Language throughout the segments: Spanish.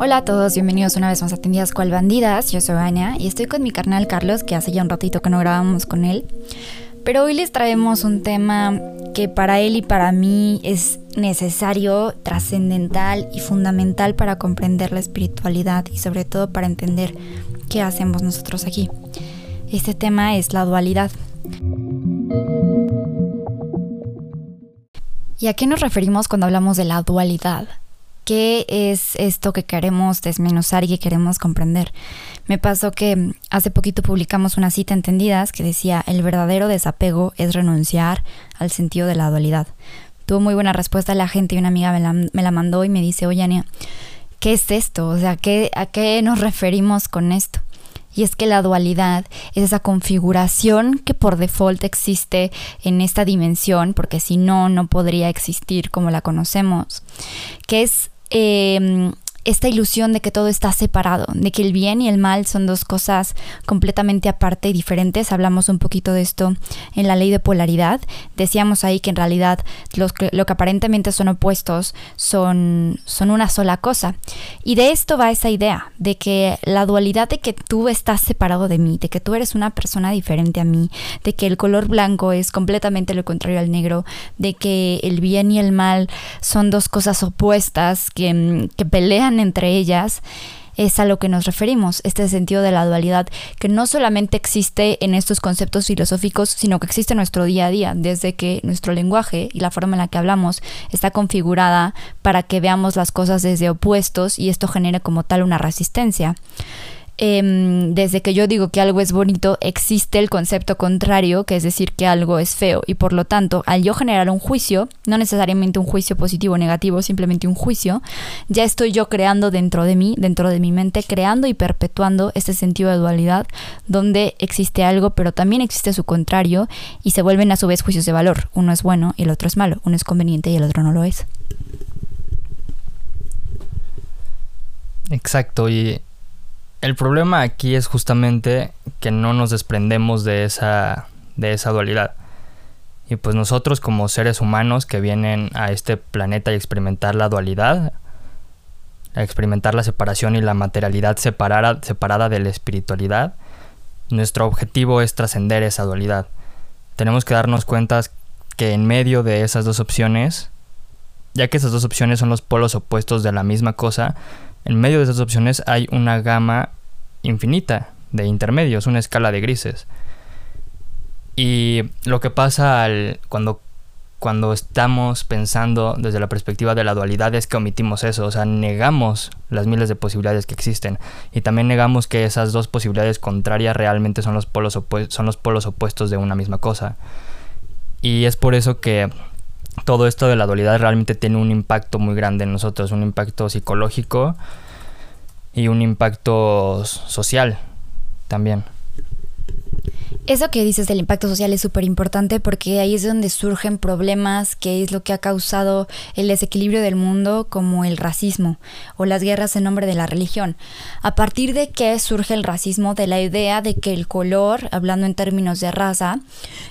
Hola a todos, bienvenidos una vez más a Tendidas Cual Bandidas. Yo soy Anya y estoy con mi carnal Carlos, que hace ya un ratito que no grabamos con él. Pero hoy les traemos un tema que para él y para mí es necesario, trascendental y fundamental para comprender la espiritualidad y sobre todo para entender qué hacemos nosotros aquí. Este tema es la dualidad. ¿Y a qué nos referimos cuando hablamos de la dualidad? ¿Qué es esto que queremos desmenuzar y que queremos comprender? Me pasó que hace poquito publicamos una cita entendidas que decía, el verdadero desapego es renunciar al sentido de la dualidad. Tuvo muy buena respuesta la gente y una amiga me la, mandó y me dice, oye, Ania, ¿qué es esto? O sea, ¿qué, ¿a qué nos referimos con esto? Y es que la dualidad es esa configuración que por default existe en esta dimensión, porque si no, no podría existir como la conocemos, que es eh, esta ilusión de que todo está separado, de que el bien y el mal son dos cosas completamente aparte y diferentes. Hablamos un poquito de esto en la ley de polaridad. Decíamos ahí que en realidad los lo que aparentemente son opuestos son, son una sola cosa. Y de esto va esa idea, de que la dualidad de que tú estás separado de mí, de que tú eres una persona diferente a mí, de que el color blanco es completamente lo contrario al negro, de que el bien y el mal son dos cosas opuestas que, que pelean entre ellas es a lo que nos referimos, este sentido de la dualidad, que no solamente existe en estos conceptos filosóficos, sino que existe en nuestro día a día, desde que nuestro lenguaje y la forma en la que hablamos está configurada para que veamos las cosas desde opuestos y esto genera como tal una resistencia. Em, desde que yo digo que algo es bonito, existe el concepto contrario, que es decir que algo es feo. Y por lo tanto, al yo generar un juicio, no necesariamente un juicio positivo o negativo, simplemente un juicio, ya estoy yo creando dentro de mí, dentro de mi mente, creando y perpetuando este sentido de dualidad, donde existe algo, pero también existe su contrario, y se vuelven a su vez juicios de valor. Uno es bueno y el otro es malo, uno es conveniente y el otro no lo es. Exacto, y el problema aquí es justamente que no nos desprendemos de esa, de esa dualidad. Y pues nosotros como seres humanos que vienen a este planeta a experimentar la dualidad, a experimentar la separación y la materialidad separada, separada de la espiritualidad, nuestro objetivo es trascender esa dualidad. Tenemos que darnos cuenta que en medio de esas dos opciones, ya que esas dos opciones son los polos opuestos de la misma cosa, en medio de esas opciones hay una gama infinita de intermedios, una escala de grises. Y lo que pasa cuando, cuando estamos pensando desde la perspectiva de la dualidad es que omitimos eso, o sea, negamos las miles de posibilidades que existen y también negamos que esas dos posibilidades contrarias realmente son los polos, son los polos opuestos de una misma cosa. Y es por eso que todo esto de la dualidad realmente tiene un impacto muy grande en nosotros, un impacto psicológico y un impacto social también. Eso que dices del impacto social es súper importante porque ahí es donde surgen problemas que es lo que ha causado el desequilibrio del mundo como el racismo o las guerras en nombre de la religión. A partir de qué surge el racismo, de la idea de que el color, hablando en términos de raza,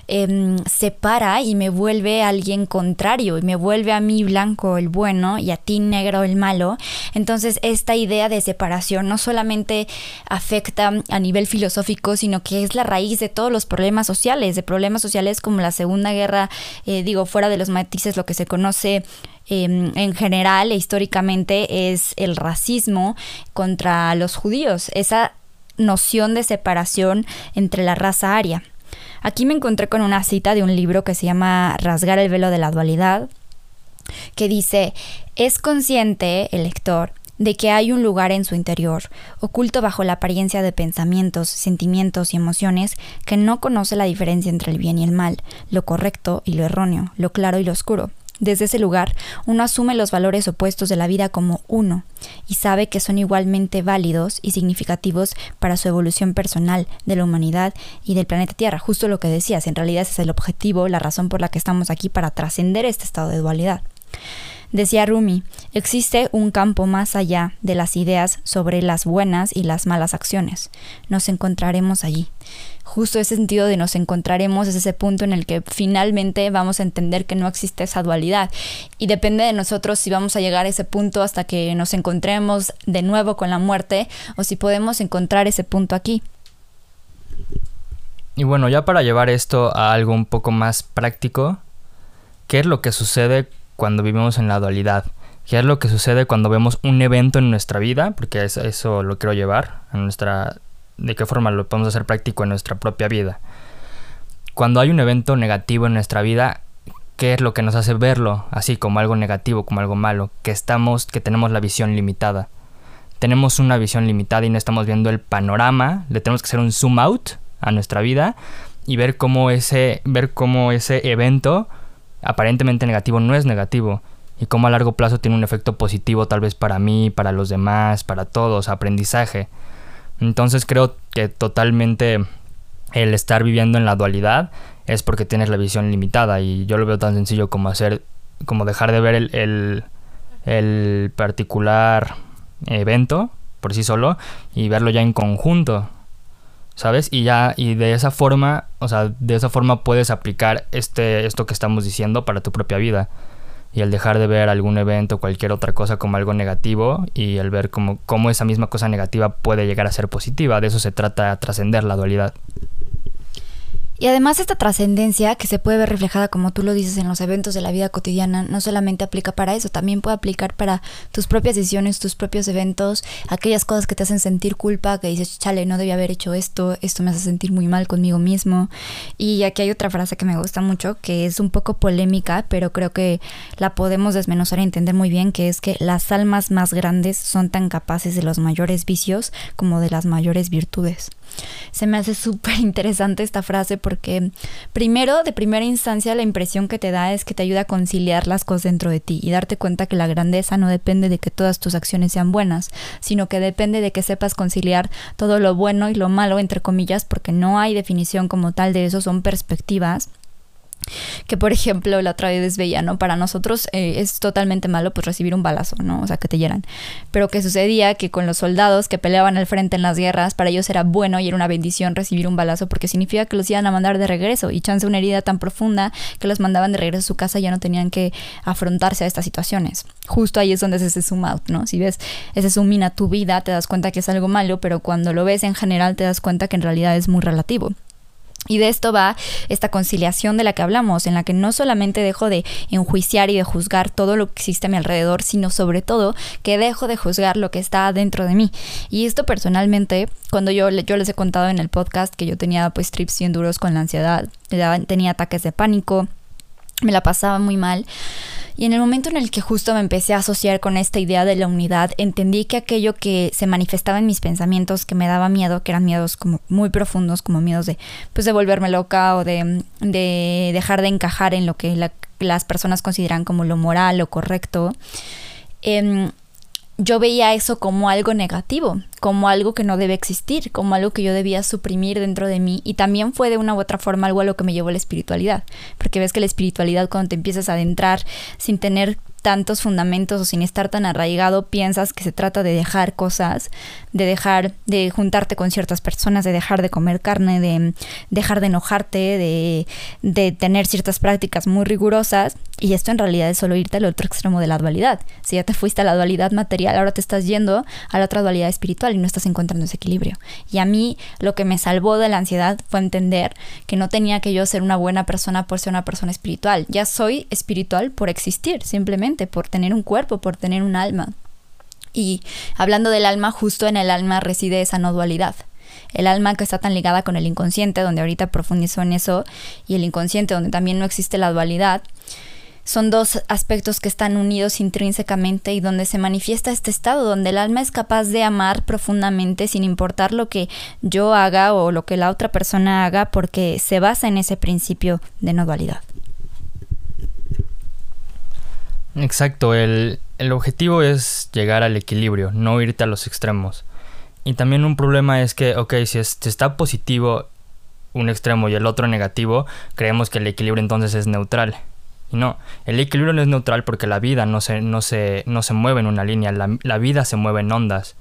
em, separa y me vuelve alguien contrario y me vuelve a mí blanco el bueno y a ti negro el malo. Entonces esta idea de separación no solamente afecta a nivel filosófico, sino que es la raíz de todo los problemas sociales, de problemas sociales como la Segunda Guerra, eh, digo, fuera de los matices, lo que se conoce em, en general e históricamente es el racismo contra los judíos, esa noción de separación entre la raza aria. Aquí me encontré con una cita de un libro que se llama Rasgar el velo de la dualidad, que dice, es consciente el lector de que hay un lugar en su interior, oculto bajo la apariencia de pensamientos, sentimientos y emociones, que no conoce la diferencia entre el bien y el mal, lo correcto y lo erróneo, lo claro y lo oscuro. Desde ese lugar, uno asume los valores opuestos de la vida como uno y sabe que son igualmente válidos y significativos para su evolución personal, de la humanidad y del planeta Tierra. Justo lo que decías, en realidad ese es el objetivo, la razón por la que estamos aquí para trascender este estado de dualidad. Decía Rumi, existe un campo más allá de las ideas sobre las buenas y las malas acciones. Nos encontraremos allí. justo ese sentido de nos encontraremos es ese punto en el que finalmente vamos a entender que no existe esa dualidad. Y depende de nosotros si vamos a llegar a ese punto hasta que nos encontremos de nuevo con la muerte o si podemos encontrar ese punto aquí. Y bueno, ya para llevar esto a algo un poco más práctico, ¿qué es lo que sucede cuando vivimos en la dualidad? ¿Qué es lo que sucede cuando vemos un evento en nuestra vida? Porque eso, eso lo quiero llevar a nuestra... ¿De qué forma lo podemos hacer práctico en nuestra propia vida? Cuando hay un evento negativo en nuestra vida, ¿qué es lo que nos hace verlo así como algo negativo, como algo malo? Que estamos, que tenemos la visión limitada. Tenemos una visión limitada y no estamos viendo el panorama. Le tenemos que hacer un zoom out a nuestra vida y ver cómo ese, ver cómo ese evento aparentemente negativo no es negativo y cómo a largo plazo tiene un efecto positivo tal vez para mí, para los demás, para todos, aprendizaje. Entonces creo que totalmente el estar viviendo en la dualidad es porque tienes la visión limitada y yo lo veo tan sencillo como hacer, como dejar de ver el, el, el particular evento por sí solo y verlo ya en conjunto. ¿Sabes? Y ya, y de esa forma, o sea, de esa forma puedes aplicar este, esto que estamos diciendo para tu propia vida. Y el dejar de ver algún evento o cualquier otra cosa como algo negativo y el ver cómo, cómo esa misma cosa negativa puede llegar a ser positiva. De eso se trata trascender la dualidad. Y además esta trascendencia que se puede ver reflejada, como tú lo dices, en los eventos de la vida cotidiana, no solamente aplica para eso, también puede aplicar para tus propias decisiones, tus propios eventos, aquellas cosas que te hacen sentir culpa, que dices, chale, no debía haber hecho esto, esto me hace sentir muy mal conmigo mismo. Y aquí hay otra frase que me gusta mucho, que es un poco polémica, pero creo que la podemos desmenuzar y entender muy bien, que es que las almas más grandes son tan capaces de los mayores vicios como de las mayores virtudes. Se me hace súper interesante esta frase porque primero, de primera instancia, la impresión que te da es que te ayuda a conciliar las cosas dentro de ti y darte cuenta que la grandeza no depende de que todas tus acciones sean buenas, sino que depende de que sepas conciliar todo lo bueno y lo malo, entre comillas, porque no hay definición como tal de eso, son perspectivas que por ejemplo la otra vez veía, ¿no? Para nosotros eh, es totalmente malo pues recibir un balazo, ¿no? O sea, que te hieran. Pero que sucedía que con los soldados que peleaban al frente en las guerras, para ellos era bueno y era una bendición recibir un balazo porque significa que los iban a mandar de regreso y chance una herida tan profunda que los mandaban de regreso a su casa y ya no tenían que afrontarse a estas situaciones. Justo ahí es donde es ese out, ¿no? Si ves ese zoom in a tu vida, te das cuenta que es algo malo, pero cuando lo ves en general te das cuenta que en realidad es muy relativo. Y de esto va esta conciliación de la que hablamos, en la que no solamente dejo de enjuiciar y de juzgar todo lo que existe a mi alrededor, sino sobre todo que dejo de juzgar lo que está dentro de mí. Y esto personalmente, cuando yo, yo les he contado en el podcast que yo tenía pues trips bien duros con la ansiedad, tenía ataques de pánico, me la pasaba muy mal. Y en el momento en el que justo me empecé a asociar con esta idea de la unidad, entendí que aquello que se manifestaba en mis pensamientos, que me daba miedo, que eran miedos como muy profundos, como miedos de, pues, de volverme loca o de, de dejar de encajar en lo que las personas consideran como lo moral o correcto, eh, yo veía eso como algo negativo, como algo que no debe existir, como algo que yo debía suprimir dentro de mí y también fue de una u otra forma algo a lo que me llevó la espiritualidad, porque ves que la espiritualidad cuando te empiezas a adentrar sin tener tantos fundamentos o sin estar tan arraigado, piensas que se trata de dejar cosas, de dejar de juntarte con ciertas personas, de dejar de comer carne, de dejar de enojarte, de, de tener ciertas prácticas muy rigurosas. Y esto en realidad es solo irte al otro extremo de la dualidad. Si ya te fuiste a la dualidad material, ahora te estás yendo a la otra dualidad espiritual y no estás encontrando ese equilibrio. Y a mí lo que me salvó de la ansiedad fue entender que no tenía que yo ser una buena persona por ser una persona espiritual. Ya soy espiritual por existir, simplemente por tener un cuerpo, por tener un alma. Y hablando del alma, justo en el alma reside esa no dualidad. El alma que está tan ligada con el inconsciente, donde ahorita profundizo en eso, y el inconsciente, donde también no existe la dualidad, son dos aspectos que están unidos intrínsecamente y donde se manifiesta este estado, donde el alma es capaz de amar profundamente sin importar lo que yo haga o lo que la otra persona haga, porque se basa en ese principio de no dualidad. Exacto, el, objetivo es llegar al equilibrio, no irte a los extremos. Y también un problema es que, ok, si, está positivo un extremo y el otro negativo, creemos que el equilibrio entonces es neutral. Y no, el equilibrio no es neutral porque la vida no se, no se, no se mueve en una línea, la, la vida se mueve en ondas.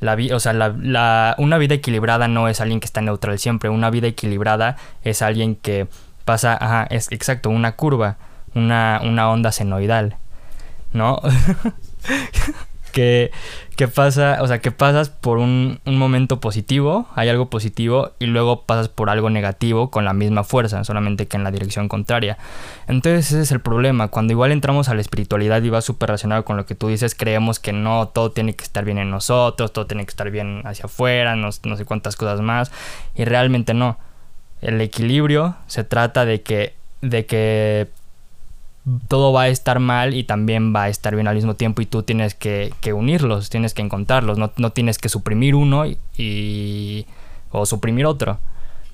La o sea, la, una vida equilibrada no es alguien que está neutral siempre. Una vida equilibrada es alguien que pasa, ajá, es exacto, una curva, una, una onda senoidal, ¿no? que, pasa, o sea, que pasas por un, un, momento positivo, hay algo positivo, y luego pasas por algo negativo con la misma fuerza, solamente que en la dirección contraria. Entonces ese es el problema, cuando igual entramos a la espiritualidad y va súper relacionado con lo que tú dices, creemos que no, todo tiene que estar bien en nosotros, todo tiene que estar bien hacia afuera, no, no sé cuántas cosas más, y realmente no. El equilibrio se trata de que, de que todo va a estar mal y también va a estar bien al mismo tiempo y tú tienes que, unirlos, tienes que encontrarlos, no, tienes que suprimir uno y, o suprimir otro,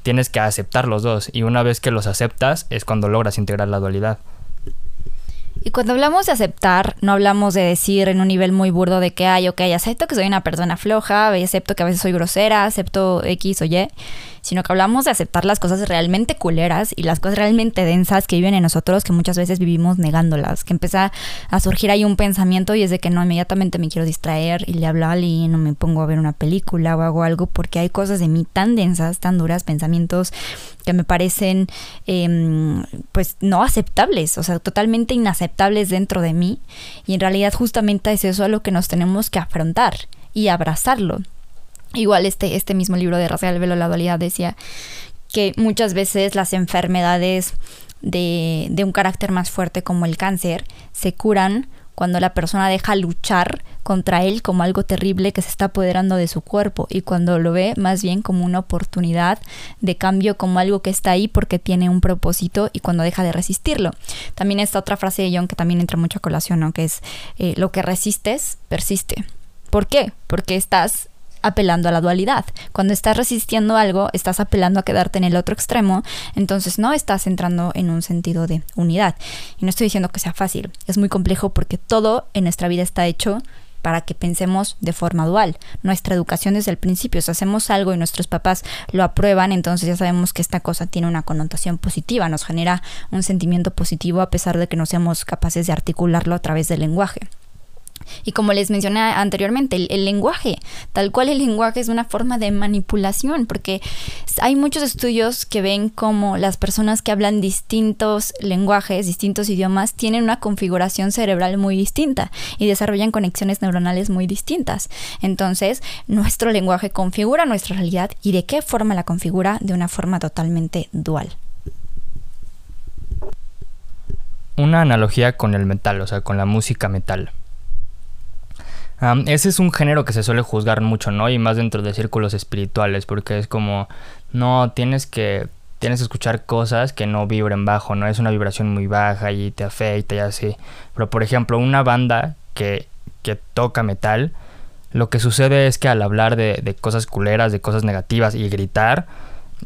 tienes que aceptar los dos y una vez que los aceptas es cuando logras integrar la dualidad. Y cuando hablamos de aceptar, no hablamos de decir en un nivel muy burdo de que, ay, ok, acepto que soy una persona floja, acepto que a veces soy grosera, acepto X o Y, sino que hablamos de aceptar las cosas realmente culeras y las cosas realmente densas que viven en nosotros, que muchas veces vivimos negándolas, que empieza a surgir ahí un pensamiento y es de que no, inmediatamente me quiero distraer y le hablo a alguien no me pongo a ver una película o hago algo porque hay cosas de mí tan densas, tan duras, pensamientos que me parecen em, pues no aceptables, o sea, totalmente inaceptables dentro de mí y en realidad justamente es eso a lo que nos tenemos que afrontar y abrazarlo. Igual este, este mismo libro de Racial Velo, la dualidad, decía que muchas veces las enfermedades de, de un carácter más fuerte como el cáncer se curan cuando la persona deja luchar contra él como algo terrible que se está apoderando de su cuerpo y cuando lo ve más bien como una oportunidad de cambio, como algo que está ahí porque tiene un propósito y cuando deja de resistirlo. También esta otra frase de John que también entra mucho a colación, ¿no? que es eh, lo que resistes, persiste. ¿Por qué? Porque estás apelando a la dualidad. Cuando estás resistiendo algo, estás apelando a quedarte en el otro extremo, entonces no estás entrando en un sentido de unidad. Y no estoy diciendo que sea fácil, es muy complejo porque todo en nuestra vida está hecho para que pensemos de forma dual. Nuestra educación desde el principio, si hacemos algo y nuestros papás lo aprueban, entonces ya sabemos que esta cosa tiene una connotación positiva, nos genera un sentimiento positivo a pesar de que no seamos capaces de articularlo a través del lenguaje. Y como les mencioné anteriormente, el, lenguaje, tal cual el lenguaje es una forma de manipulación, porque hay muchos estudios que ven como las personas que hablan distintos lenguajes, distintos idiomas, tienen una configuración cerebral muy distinta y desarrollan conexiones neuronales muy distintas. Entonces, nuestro lenguaje configura nuestra realidad y de qué forma la configura de una forma totalmente dual. Una analogía con el metal, o sea, con la música metal ese es un género que se suele juzgar mucho, ¿no? Y más dentro de círculos espirituales, porque es como, no, tienes que, tienes que escuchar cosas que no vibren bajo, ¿no? Es una vibración muy baja y te afecta y así. Pero, por ejemplo, una banda que, que toca metal, lo que sucede es que al hablar de, de cosas culeras, de cosas negativas y gritar,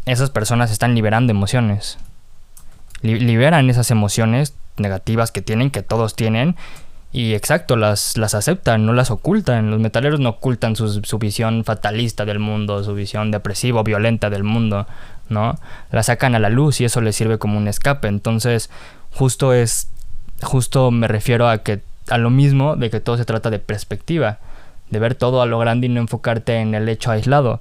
esas personas están liberando emociones. liberan esas emociones negativas que tienen, que todos tienen, y exacto, las, las aceptan, no las ocultan. Los metaleros no ocultan su, su visión fatalista del mundo, su visión depresiva violenta del mundo, ¿no? La sacan a la luz y eso les sirve como un escape. Entonces, justo es, justo me refiero a que, a lo mismo de que todo se trata de perspectiva, de ver todo a lo grande y no enfocarte en el hecho aislado.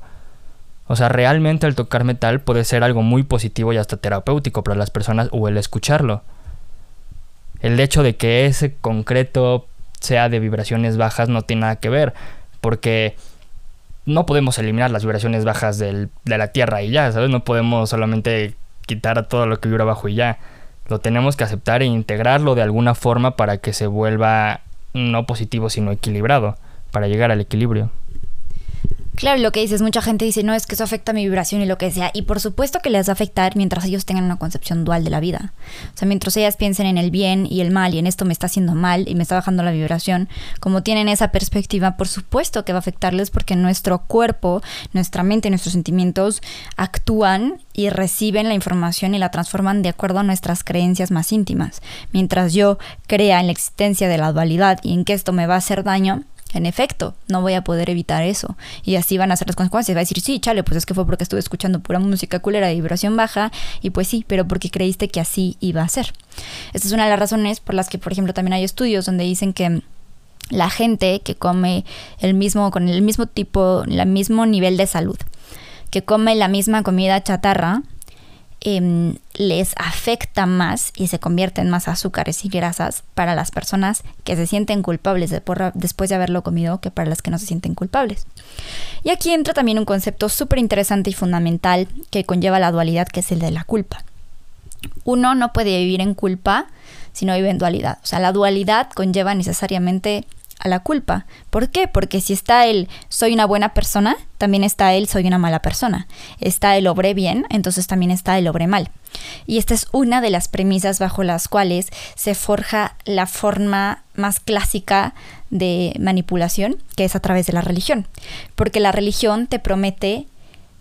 O sea, realmente el tocar metal puede ser algo muy positivo y hasta terapéutico para las personas o el escucharlo el hecho de que ese concreto sea de vibraciones bajas no tiene nada que ver, porque no podemos eliminar las vibraciones bajas de la Tierra y ya, ¿sabes? No podemos solamente quitar todo lo que vibra abajo y ya. Lo tenemos que aceptar e integrarlo de alguna forma para que se vuelva no positivo sino equilibrado, para llegar al equilibrio. Claro, lo que dices, mucha gente dice, no, es que eso afecta mi vibración y lo que sea. Y por supuesto que les va a afectar mientras ellos tengan una concepción dual de la vida. O sea, mientras ellas piensen en el bien y el mal y en esto me está haciendo mal y me está bajando la vibración, como tienen esa perspectiva, por supuesto que va a afectarles porque nuestro cuerpo, nuestra mente, nuestros sentimientos actúan y reciben la información y la transforman de acuerdo a nuestras creencias más íntimas. Mientras yo crea en la existencia de la dualidad y en que esto me va a hacer daño, en efecto, no voy a poder evitar eso. Y así van a ser las consecuencias. Va a decir, sí, chale, pues es que fue porque estuve escuchando pura música culera de vibración baja. Y pues sí, pero porque creíste que así iba a ser. Esta es una de las razones por las que, por ejemplo, también hay estudios donde dicen que la gente que come el mismo, con el mismo tipo, el mismo nivel de salud, que come la misma comida chatarra, em, les afecta más y se convierte en más azúcares y grasas para las personas que se sienten culpables después de haberlo comido que para las que no se sienten culpables. Y aquí entra también un concepto súper interesante y fundamental que conlleva la dualidad, que es el de la culpa. Uno no puede vivir en culpa si no vive en dualidad. O sea, la dualidad conlleva necesariamente a la culpa. ¿Por qué? Porque si está el soy una buena persona, también está el soy una mala persona. Está el obré bien, entonces también está el obré mal. Y esta es una de las premisas bajo las cuales se forja la forma más clásica de manipulación, que es a través de la religión. Porque la religión te promete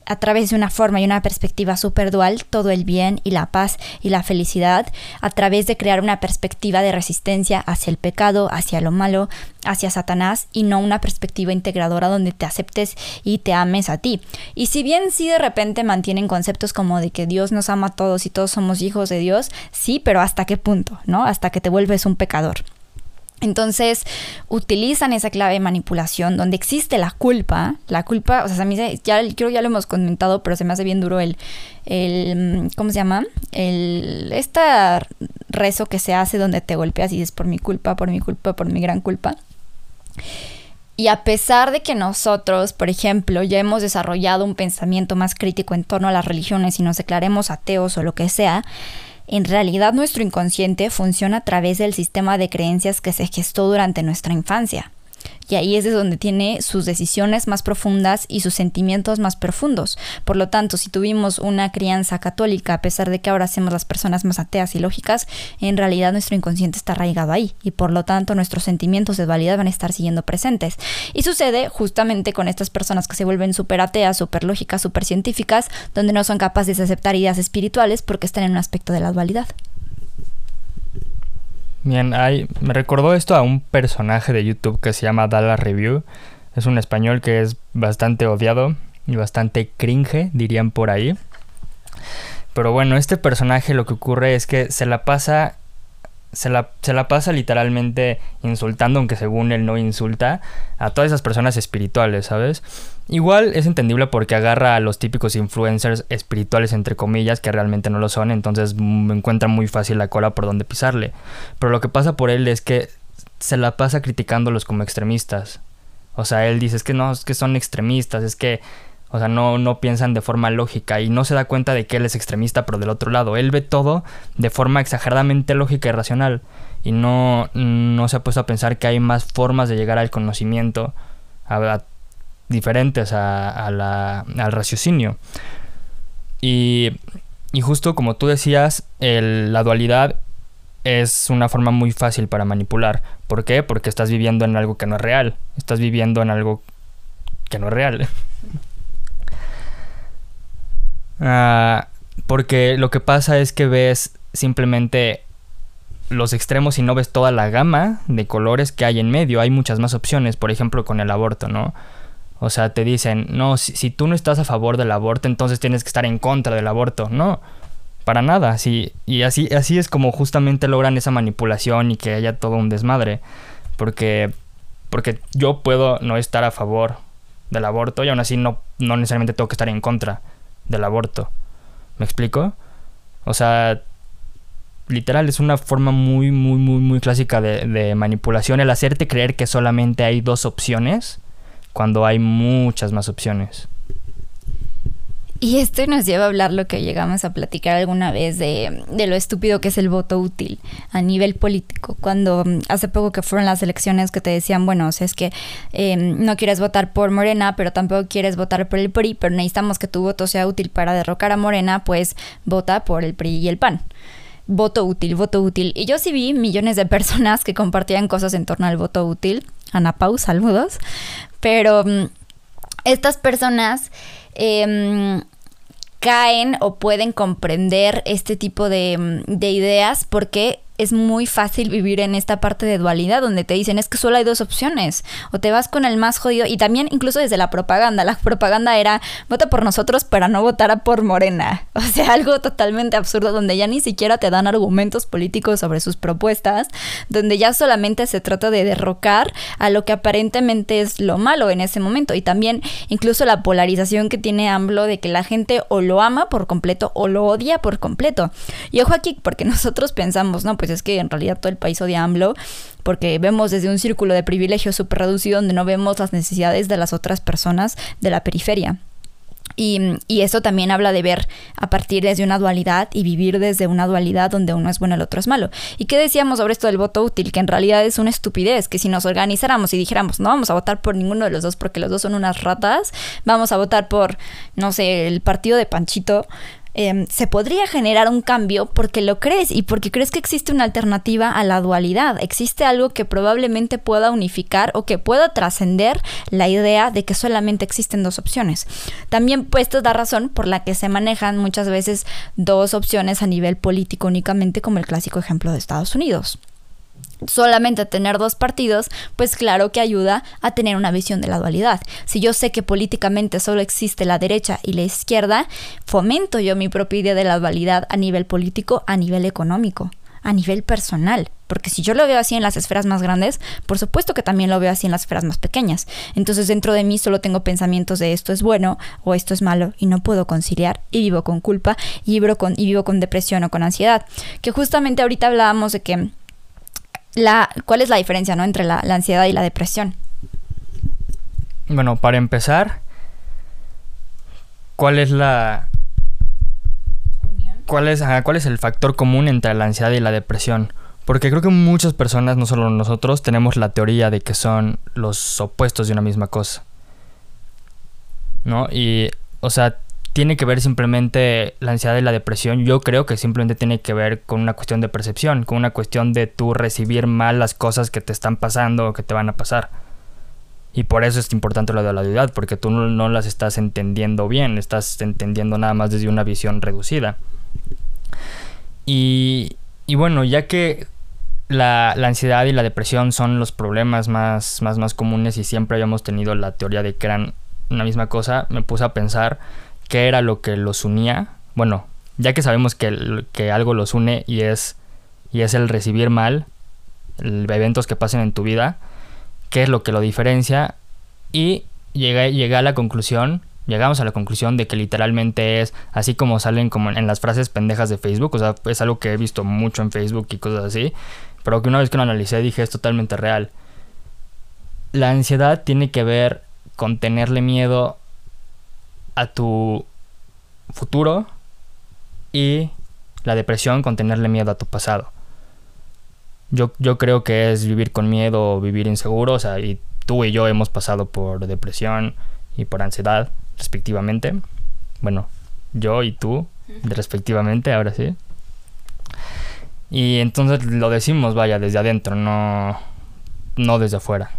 a través de una forma y una perspectiva super dual todo el bien y la paz y la felicidad, a través de crear una perspectiva de resistencia hacia el pecado, hacia lo malo, hacia Satanás y no una perspectiva integradora donde te aceptes y te ames a ti. Y si bien sí de repente mantienen conceptos como de que Dios nos ama a todos y todos somos hijos de Dios, sí, pero hasta qué punto, ¿no? Hasta que te vuelves un pecador. Entonces utilizan esa clave de manipulación donde existe la culpa. La culpa, o sea, a mí ya creo ya lo hemos comentado, pero se me hace bien duro el, el ¿cómo se llama? El este rezo que se hace donde te golpeas y dices por mi culpa, por mi culpa, por mi gran culpa. Y a pesar de que nosotros, por ejemplo, ya hemos desarrollado un pensamiento más crítico en torno a las religiones y nos declaremos ateos o lo que sea, en realidad nuestro inconsciente funciona a través del sistema de creencias que se gestó durante nuestra infancia. Y ahí es de donde tiene sus decisiones más profundas y sus sentimientos más profundos. Por lo tanto, si tuvimos una crianza católica, a pesar de que ahora hacemos las personas más ateas y lógicas, en realidad nuestro inconsciente está arraigado ahí. Y por lo tanto, nuestros sentimientos de dualidad van a estar siguiendo presentes. Y sucede justamente con estas personas que se vuelven súper ateas, súper lógicas, súper científicas, donde no son capaces de aceptar ideas espirituales porque están en un aspecto de la dualidad. Bien, hay, me recordó esto a un personaje de YouTube que se llama Dala Review. Es un español que es bastante odiado y bastante cringe, dirían por ahí. Pero bueno, este personaje lo que ocurre es que se la pasa se la, se la, pasa literalmente insultando, aunque según él no insulta, a todas esas personas espirituales, ¿sabes? Igual es entendible porque agarra a los típicos influencers espirituales, entre comillas, que realmente no lo son, entonces encuentra muy fácil la cola por donde pisarle. Pero lo que pasa por él es que se la pasa criticándolos como extremistas. O sea, él dice, es que no, es que son extremistas, es que o sea, no, no piensan de forma lógica y no se da cuenta de que él es extremista, pero del otro lado, él ve todo de forma exageradamente lógica y racional y no, no se ha puesto a pensar que hay más formas de llegar al conocimiento diferentes a, la, al raciocinio. Y, y, justo como tú decías, la dualidad es una forma muy fácil para manipular. ¿Por qué? Porque estás viviendo en algo que no es real. Estás viviendo en algo que no es real. Ah, porque lo que pasa es que ves simplemente los extremos y no ves toda la gama de colores que hay en medio. Hay muchas más opciones, por ejemplo, con el aborto, ¿no? O sea, te dicen, no, si, tú no estás a favor del aborto, entonces tienes que estar en contra del aborto. No, para nada. Sí, y así, así es como justamente logran esa manipulación y que haya todo un desmadre. Porque, porque yo puedo no estar a favor del aborto y aún así no, no necesariamente tengo que estar en contra del aborto. ¿Me explico? O sea, literal, es una forma muy, muy, muy, muy clásica de, de, manipulación el hacerte creer que solamente hay dos opciones cuando hay muchas más opciones. Y esto nos lleva a hablar lo que llegamos a platicar alguna vez de, lo estúpido que es el voto útil a nivel político. Cuando mm, hace poco que fueron las elecciones que te decían, bueno, o sea, es que em, no quieres votar por Morena, pero tampoco quieres votar por el PRI, pero necesitamos que tu voto sea útil para derrocar a Morena, pues vota por el PRI y el PAN. Voto útil, voto útil. Y yo sí vi millones de personas que compartían cosas en torno al voto útil. Ana Pau, saludos. Pero mm, estas personas Em, caen o pueden comprender este tipo de, ideas porque es muy fácil vivir en esta parte de dualidad donde te dicen es que solo hay dos opciones o te vas con el más jodido y también incluso desde la propaganda la propaganda era vota por nosotros para no votar por Morena o sea algo totalmente absurdo donde ya ni siquiera te dan argumentos políticos sobre sus propuestas donde ya solamente se trata de derrocar a lo que aparentemente es lo malo en ese momento y también incluso la polarización que tiene AMLO de que la gente o lo ama por completo o lo odia por completo. Y ojo aquí porque nosotros pensamos no pues pues es que en realidad todo el país odia AMLO porque vemos desde un círculo de privilegio súper reducido donde no vemos las necesidades de las otras personas de la periferia. Y, y, eso también habla de ver a partir desde una dualidad y vivir desde una dualidad donde uno es bueno y el otro es malo. ¿Y qué decíamos sobre esto del voto útil? Que en realidad es una estupidez, que si nos organizáramos y dijéramos, no vamos a votar por ninguno de los dos porque los dos son unas ratas, vamos a votar por, no sé, el partido de Panchito, Em, se podría generar un cambio porque lo crees y porque crees que existe una alternativa a la dualidad. Existe algo que probablemente pueda unificar o que pueda trascender la idea de que solamente existen dos opciones. También pues esta es la razón por la que se manejan muchas veces dos opciones a nivel político únicamente como el clásico ejemplo de Estados Unidos solamente tener dos partidos, pues claro que ayuda a tener una visión de la dualidad. Si yo sé que políticamente solo existe la derecha y la izquierda, fomento yo mi propia idea de la dualidad a nivel político, a nivel económico, a nivel personal. Porque si yo lo veo así en las esferas más grandes, por supuesto que también lo veo así en las esferas más pequeñas. Entonces dentro de mí solo tengo pensamientos de esto es bueno o esto es malo y no puedo conciliar y vivo con culpa y vivo con, y vivo con depresión o con ansiedad. Que justamente ahorita hablábamos de que la, ¿cuál es la diferencia ¿no? entre la, ansiedad y la depresión? Bueno, para empezar, ¿cuál es la... ¿Cuál es, ¿Cuál es el factor común entre la ansiedad y la depresión? Porque creo que muchas personas, no solo nosotros, tenemos la teoría de que son los opuestos de una misma cosa. ¿No? Y, o sea, tiene que ver simplemente la ansiedad y la depresión. Yo creo que simplemente tiene que ver con una cuestión de percepción, con una cuestión de tú recibir mal las cosas que te están pasando o que te van a pasar. Y por eso es importante la dualidad, porque tú no, las estás entendiendo bien, estás entendiendo nada más desde una visión reducida. Y, y bueno, ya que la, la, ansiedad y la depresión son los problemas más, más, más comunes y siempre habíamos tenido la teoría de que eran una misma cosa, me puse a pensar qué era lo que los unía. Bueno, ya que sabemos que, que algo los une y es, y es el recibir mal, eventos que pasen en tu vida, qué es lo que lo diferencia. Y llegué, llegué a la conclusión, llegamos a la conclusión de que literalmente es así como salen como en, las frases pendejas de Facebook, o sea, es algo que he visto mucho en Facebook y cosas así, pero que una vez que lo analicé dije es totalmente real. La ansiedad tiene que ver con tenerle miedo a tu futuro y la depresión con tenerle miedo a tu pasado. Yo, yo creo que es vivir con miedo o vivir inseguro, o sea, y tú y yo hemos pasado por depresión y por ansiedad, respectivamente. Bueno, yo y tú, respectivamente, ahora sí. Y entonces lo decimos, vaya, desde adentro, no, no desde afuera.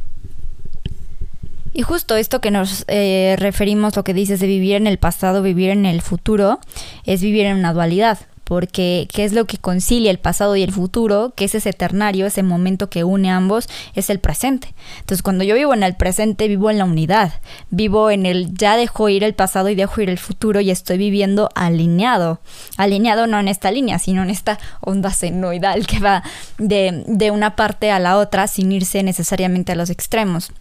Y justo esto que nos eh, referimos, lo que dices de vivir en el pasado, vivir en el futuro, es vivir en una dualidad. Porque qué es lo que concilia el pasado y el futuro, que es ese eternario, ese momento que une a ambos, es el presente. Entonces cuando yo vivo en el presente, vivo en la unidad, vivo en el ya dejo ir el pasado y dejo ir el futuro y estoy viviendo alineado. Alineado no en esta línea, sino en esta onda senoidal que va de, de una parte a la otra sin irse necesariamente a los extremos.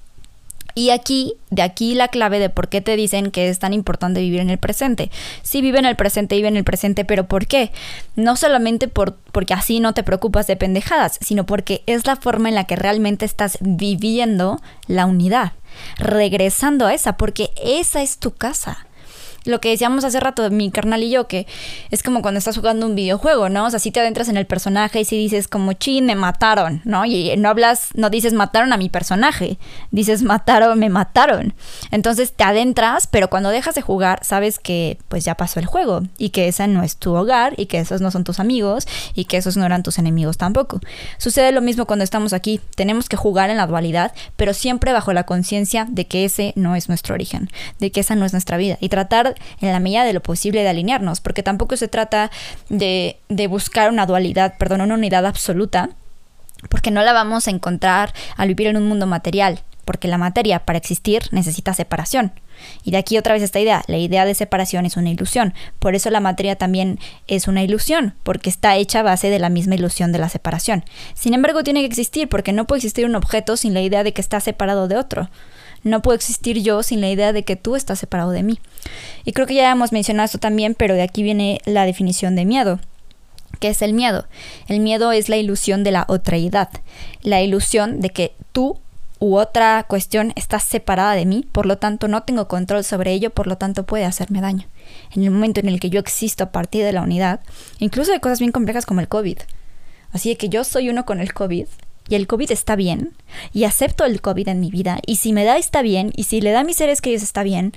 Y aquí, de aquí la clave de por qué te dicen que es tan importante vivir en el presente. Sí, vive en el presente, vive en el presente, pero ¿por qué? No solamente por, porque así no te preocupas de pendejadas, sino porque es la forma en la que realmente estás viviendo la unidad. Regresando a esa, porque esa es tu casa lo que decíamos hace rato, mi carnal y yo, que es como cuando estás jugando un videojuego, ¿no? O sea, si te adentras en el personaje y si dices como, chin, me mataron, ¿no? Y no hablas, no dices mataron a mi personaje, dices mataron, me mataron. Entonces te adentras, pero cuando dejas de jugar, sabes que pues ya pasó el juego y que ese no es tu hogar y que esos no son tus amigos y que esos no eran tus enemigos tampoco. Sucede lo mismo cuando estamos aquí, tenemos que jugar en la dualidad, pero siempre bajo la conciencia de que ese no es nuestro origen, de que esa no es nuestra vida y tratar en la medida de lo posible de alinearnos, porque tampoco se trata de, de buscar una dualidad, perdón, una unidad absoluta, porque no la vamos a encontrar al vivir en un mundo material, porque la materia para existir necesita separación. Y de aquí otra vez esta idea, la idea de separación es una ilusión, por eso la materia también es una ilusión, porque está hecha a base de la misma ilusión de la separación. Sin embargo, tiene que existir, porque no puede existir un objeto sin la idea de que está separado de otro. No puedo existir yo sin la idea de que tú estás separado de mí. Y creo que ya hemos mencionado esto también, pero de aquí viene la definición de miedo. ¿Qué es el miedo? El miedo es la ilusión de la otreidad, la ilusión de que tú u otra cuestión está separada de mí, por lo tanto no tengo control sobre ello, por lo tanto puede hacerme daño. En el momento en el que yo existo a partir de la unidad, incluso de cosas bien complejas como el COVID. Así de que yo soy uno con el COVID y el COVID está bien y acepto el COVID en mi vida y si me da está bien y si le da a mis seres queridos está bien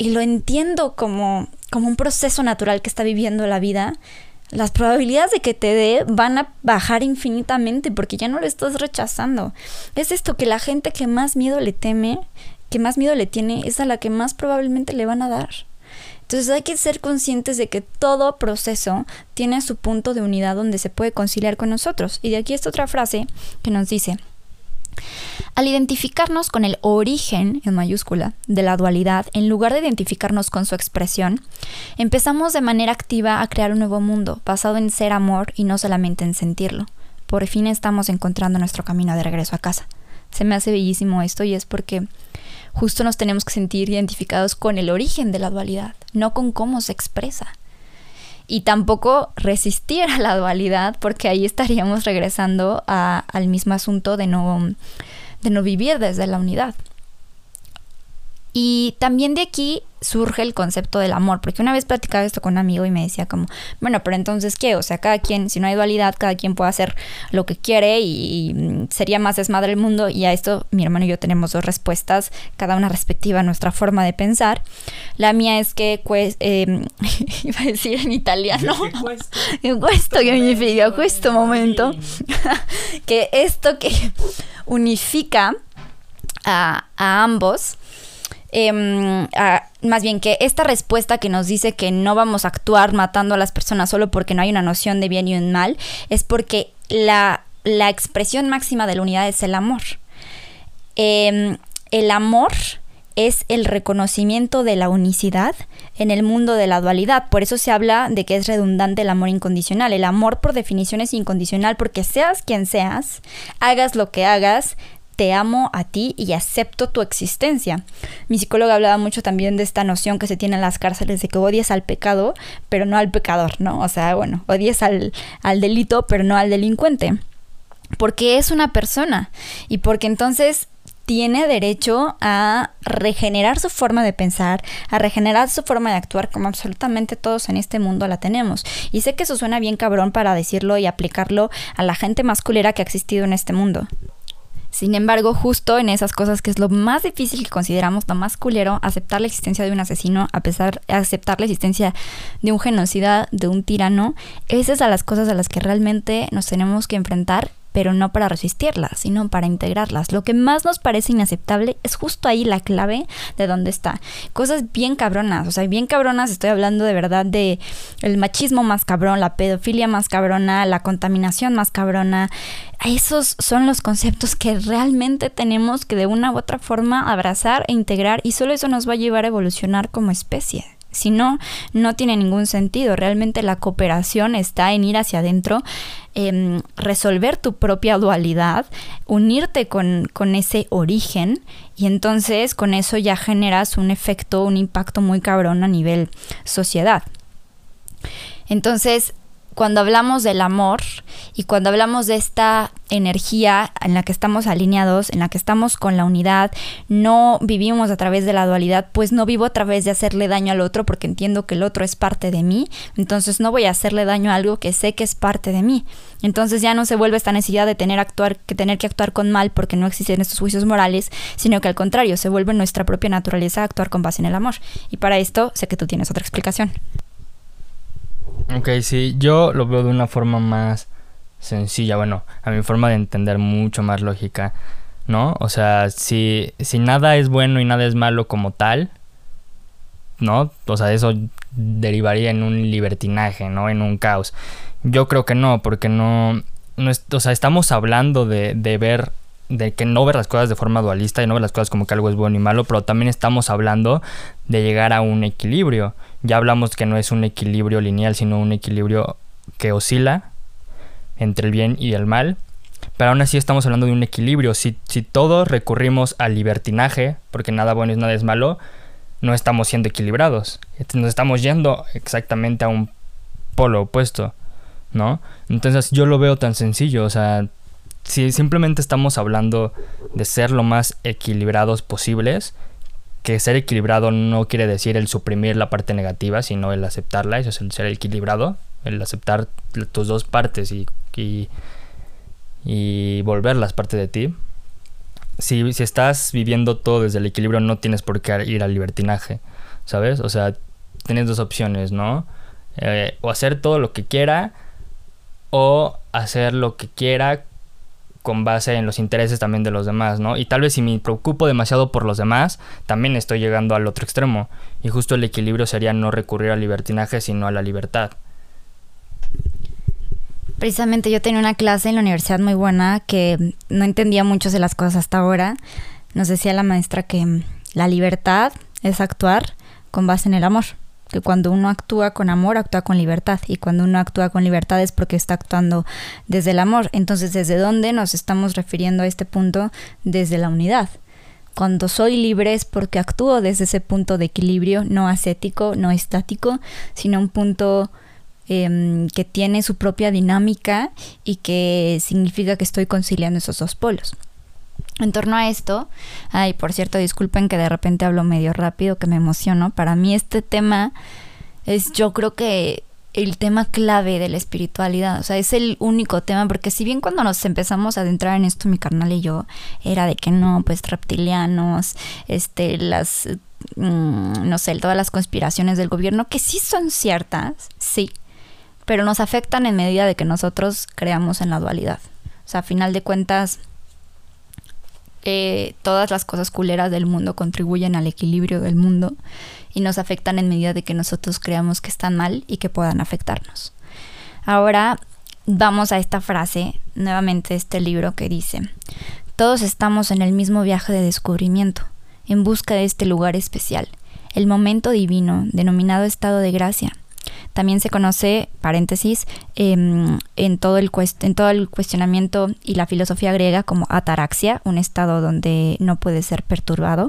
y lo entiendo como, como un proceso natural que está viviendo la vida, las probabilidades de que te dé van a bajar infinitamente porque ya no lo estás rechazando. Es esto que la gente que más miedo le teme, que más miedo le tiene, es a la que más probablemente le van a dar. Entonces hay que ser conscientes de que todo proceso tiene su punto de unidad donde se puede conciliar con nosotros. Y de aquí esta otra frase que nos dice, al identificarnos con el origen, en mayúscula, de la dualidad, en lugar de identificarnos con su expresión, empezamos de manera activa a crear un nuevo mundo, basado en ser amor y no solamente en sentirlo. Por fin estamos encontrando nuestro camino de regreso a casa. Se me hace bellísimo esto y es porque justo nos tenemos que sentir identificados con el origen de la dualidad, no con cómo se expresa y tampoco resistir a la dualidad porque ahí estaríamos regresando al mismo asunto de no, de no vivir desde la unidad. Y también de aquí surge el concepto del amor, porque una vez platicaba esto con un amigo y me decía como, bueno, pero entonces qué, o sea, cada quien, si no hay dualidad, cada quien puede hacer lo que quiere y, sería más desmadre el mundo y a esto mi hermano y yo tenemos dos respuestas, cada una respectiva a nuestra forma de pensar. La mía es que, pues, iba a decir en italiano, questo que significa questo momento, que esto que unifica a, a ambos, Em, más bien que esta respuesta que nos dice que no vamos a actuar matando a las personas solo porque no hay una noción de bien y un mal, es porque la, expresión máxima de la unidad es el amor. Em, el amor es el reconocimiento de la unicidad en el mundo de la dualidad. Por eso se habla de que es redundante el amor incondicional. El amor por definición es incondicional porque seas quien seas, hagas lo que hagas, te amo a ti y acepto tu existencia. Mi psicóloga hablaba mucho también de esta noción que se tiene en las cárceles de que odies al pecado, pero no al pecador, ¿no? O sea, bueno, odies al, al delito, pero no al delincuente. Porque es una persona y porque entonces tiene derecho a regenerar su forma de pensar, a regenerar su forma de actuar como absolutamente todos en este mundo la tenemos. Y sé que eso suena bien cabrón para decirlo y aplicarlo a la gente masculera que ha existido en este mundo. Sin embargo, justo en esas cosas que es lo más difícil que consideramos, lo más culero, aceptar la existencia de un asesino, a pesar aceptar la existencia de un genocida, de un tirano, esas son las cosas a las que realmente nos tenemos que enfrentar pero no para resistirlas, sino para integrarlas. Lo que más nos parece inaceptable es justo ahí la clave de dónde está. Cosas bien cabronas, o sea, bien cabronas, estoy hablando de verdad de el machismo más cabrón, la pedofilia más cabrona, la contaminación más cabrona. Esos son los conceptos que realmente tenemos que de una u otra forma abrazar e integrar y solo eso nos va a llevar a evolucionar como especie. Si no, no tiene ningún sentido. Realmente la cooperación está en ir hacia adentro, em, resolver tu propia dualidad, unirte con, con ese origen y entonces con eso ya generas un efecto, un impacto muy cabrón a nivel sociedad. Entonces, cuando hablamos del amor y cuando hablamos de esta energía en la que estamos alineados, en la que estamos con la unidad, no vivimos a través de la dualidad, pues no vivo a través de hacerle daño al otro porque entiendo que el otro es parte de mí, entonces no voy a hacerle daño a algo que sé que es parte de mí. Entonces ya no se vuelve esta necesidad de tener, actuar, que tener que actuar con mal porque no existen estos juicios morales, sino que al contrario, se vuelve nuestra propia naturaleza actuar con base en el amor. Y para esto sé que tú tienes otra explicación. Ok, sí, yo lo veo de una forma más sencilla, bueno, a mi forma de entender mucho más lógica, ¿no? O sea, si, si nada es bueno y nada es malo como tal, ¿no? O sea, eso derivaría en un libertinaje, ¿no? En un caos. Yo creo que no, porque no, no o sea, estamos hablando de, de ver de que no ver las cosas de forma dualista y no ver las cosas como que algo es bueno y malo, pero también estamos hablando de llegar a un equilibrio. Ya hablamos que no es un equilibrio lineal, sino un equilibrio que oscila entre el bien y el mal. Pero aún así estamos hablando de un equilibrio. Si, si todos recurrimos al libertinaje, porque nada bueno y nada es malo, no estamos siendo equilibrados. Nos estamos yendo exactamente a un polo opuesto, ¿no? Entonces yo lo veo tan sencillo, o sea, si simplemente estamos hablando de ser lo más equilibrados posibles, que ser equilibrado no quiere decir el suprimir la parte negativa, sino el aceptarla, eso es el ser equilibrado, el aceptar tus dos partes y, y, y volverlas parte de ti. Si, si estás viviendo todo desde el equilibrio, no tienes por qué ir al libertinaje, ¿sabes? O sea, tienes dos opciones, ¿no? Eh, o hacer todo lo que quiera o hacer lo que quiera con base en los intereses también de los demás, ¿no? Y tal vez si me preocupo demasiado por los demás, también estoy llegando al otro extremo. Y justo el equilibrio sería no recurrir al libertinaje, sino a la libertad. Precisamente yo tenía una clase en la universidad muy buena que no entendía muchas de las cosas hasta ahora. Nos decía la maestra que la libertad es actuar con base en el amor que cuando uno actúa con amor, actúa con libertad, y cuando uno actúa con libertad es porque está actuando desde el amor. Entonces, ¿desde dónde nos estamos refiriendo a este punto? Desde la unidad. Cuando soy libre es porque actúo desde ese punto de equilibrio, no ascético, no estático, sino un punto em, que tiene su propia dinámica y que significa que estoy conciliando esos dos polos. En torno a esto, ay, por cierto, disculpen que de repente hablo medio rápido, que me emociono. Para mí este tema es, yo creo que el tema clave de la espiritualidad, o sea, es el único tema, porque si bien cuando nos empezamos a adentrar en esto, mi carnal y yo, era de que no, pues reptilianos, este, las, mm, no sé, todas las conspiraciones del gobierno, que sí son ciertas, sí, pero nos afectan en medida de que nosotros creamos en la dualidad. O sea, a final de cuentas, eh, todas las cosas culeras del mundo contribuyen al equilibrio del mundo y nos afectan en medida de que nosotros creamos que están mal y que puedan afectarnos. Ahora vamos a esta frase, nuevamente este libro que dice, todos estamos en el mismo viaje de descubrimiento, en busca de este lugar especial, el momento divino, denominado estado de gracia, también se conoce, paréntesis, em, en, todo el cuestionamiento y la filosofía griega como ataraxia, un estado donde no puede ser perturbado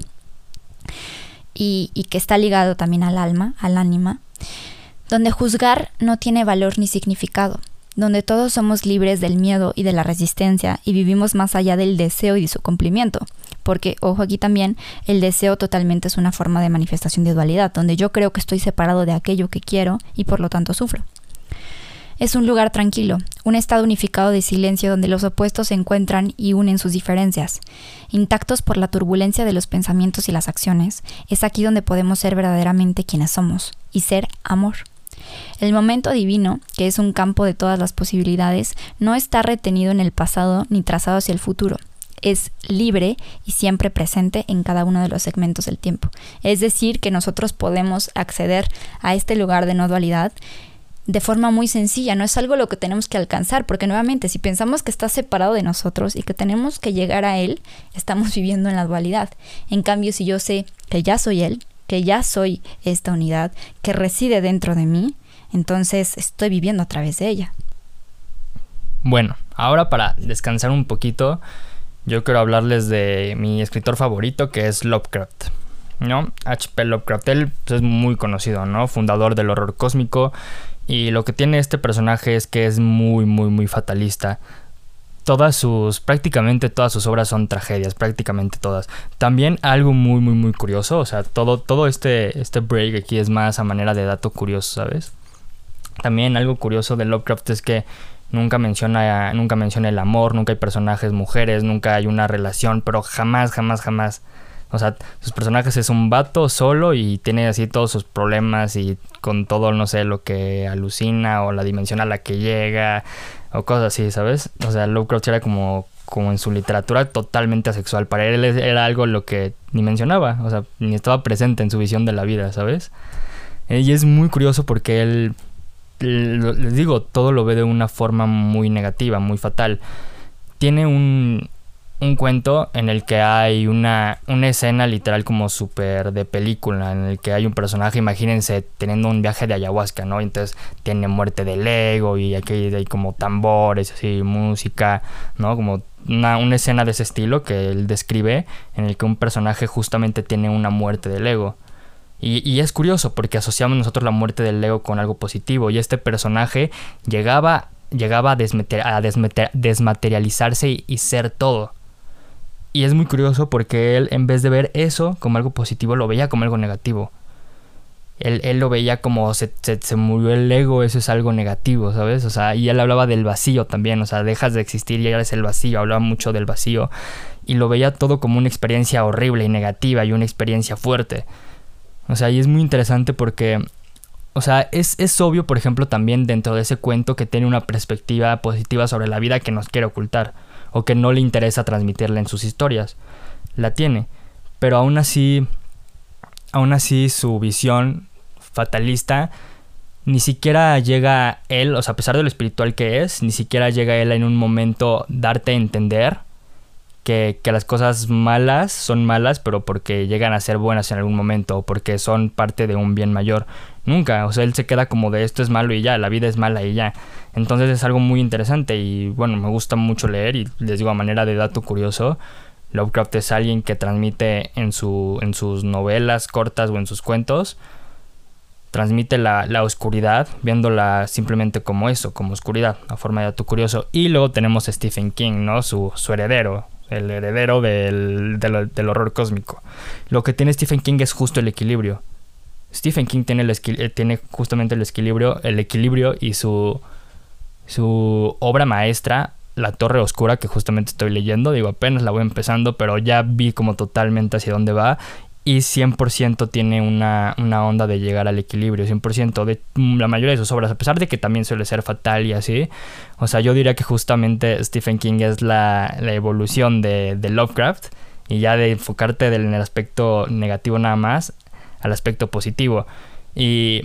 y, y que está ligado también al alma, al ánima, donde juzgar no tiene valor ni significado donde todos somos libres del miedo y de la resistencia y vivimos más allá del deseo y de su cumplimiento. Porque, ojo aquí también, el deseo totalmente es una forma de manifestación de dualidad, donde yo creo que estoy separado de aquello que quiero y por lo tanto sufro. Es un lugar tranquilo, un estado unificado de silencio donde los opuestos se encuentran y unen sus diferencias. Intactos por la turbulencia de los pensamientos y las acciones, es aquí donde podemos ser verdaderamente quienes somos y ser amor. El momento divino, que es un campo de todas las posibilidades, no está retenido en el pasado ni trazado hacia el futuro. Es libre y siempre presente en cada uno de los segmentos del tiempo. Es decir, que nosotros podemos acceder a este lugar de no dualidad de forma muy sencilla, no es algo lo que tenemos que alcanzar, porque nuevamente si pensamos que está separado de nosotros y que tenemos que llegar a él, estamos viviendo en la dualidad. En cambio, si yo sé que ya soy él, que ya soy esta unidad, que reside dentro de mí, entonces estoy viviendo a través de ella. Bueno, ahora para descansar un poquito, yo quiero hablarles de mi escritor favorito que es Lovecraft. ¿No? H.P. Lovecraft, él pues, es muy conocido, ¿no? Fundador del horror cósmico. Y lo que tiene este personaje es que es muy, muy, muy fatalista. Todas sus, prácticamente todas sus obras son tragedias, prácticamente todas. También algo muy, muy, muy curioso, o sea, todo, todo este, este break aquí es más a manera de dato curioso, ¿sabes? También algo curioso de Lovecraft es que nunca menciona, nunca menciona el amor, nunca hay personajes mujeres, nunca hay una relación, pero jamás, jamás, jamás. O sea, sus personajes es un vato solo y tiene así todos sus problemas y con todo, no sé, lo que alucina o la dimensión a la que llega o cosas así, ¿sabes? O sea, Lovecraft era como como en su literatura totalmente asexual. Para él era algo lo que ni mencionaba, o sea, ni estaba presente en su visión de la vida, ¿sabes? Eh, y es muy curioso porque él, les digo, todo lo ve de una forma muy negativa, muy fatal. Tiene un, un cuento en el que hay una, una escena literal como súper de película, en el que hay un personaje, imagínense, teniendo un viaje de ayahuasca, ¿no? Entonces tiene muerte del ego y aquí hay como tambores, así, música, ¿no? Como una, una escena de ese estilo que él describe, en el que un personaje justamente tiene una muerte del ego. Y, y, es curioso porque asociamos nosotros la muerte del ego con algo positivo y este personaje llegaba, llegaba a, a desmaterializarse y ser todo. Y es muy curioso porque él, en vez de ver eso como algo positivo, lo veía como algo negativo. Él, él lo veía como se, se, murió el ego, eso es algo negativo, ¿sabes? O sea, y él hablaba del vacío también, o sea, dejas de existir y eres el vacío, hablaba mucho del vacío. Y lo veía todo como una experiencia horrible y negativa y una experiencia fuerte. O sea, y es muy interesante porque o sea, es, es, obvio, por ejemplo, también dentro de ese cuento que tiene una perspectiva positiva sobre la vida que nos quiere ocultar o que no le interesa transmitirla en sus historias. La tiene, pero aún así, aún así su visión fatalista ni siquiera llega él, o sea, a pesar de lo espiritual que es, ni siquiera llega él en un momento darte a entender que, que, las cosas malas son malas, pero porque llegan a ser buenas en algún momento, o porque son parte de un bien mayor. Nunca, o sea, él se queda como de esto es malo y ya, la vida es mala y ya. Entonces es algo muy interesante y bueno, me gusta mucho leer y les digo a manera de dato curioso, Lovecraft es alguien que transmite en, su, en sus novelas cortas o en sus cuentos, transmite la, la, oscuridad, viéndola simplemente como eso, como oscuridad, a forma de dato curioso. Y luego tenemos a Stephen King, ¿no? Su, su heredero, el heredero del, del, horror cósmico. Lo que tiene Stephen King es justo el equilibrio. Stephen King tiene, el eh, tiene justamente el equilibrio, el equilibrio y su, su obra maestra, La Torre Oscura, que justamente estoy leyendo, digo, apenas la voy empezando, pero ya vi como totalmente hacia dónde va y 100% tiene una, una, onda de llegar al equilibrio, 100% de la mayoría de sus obras, a pesar de que también suele ser fatal y así. O sea, yo diría que justamente Stephen King es la, la evolución de, de, Lovecraft y ya de enfocarte del, en el aspecto negativo nada más al aspecto positivo. Y,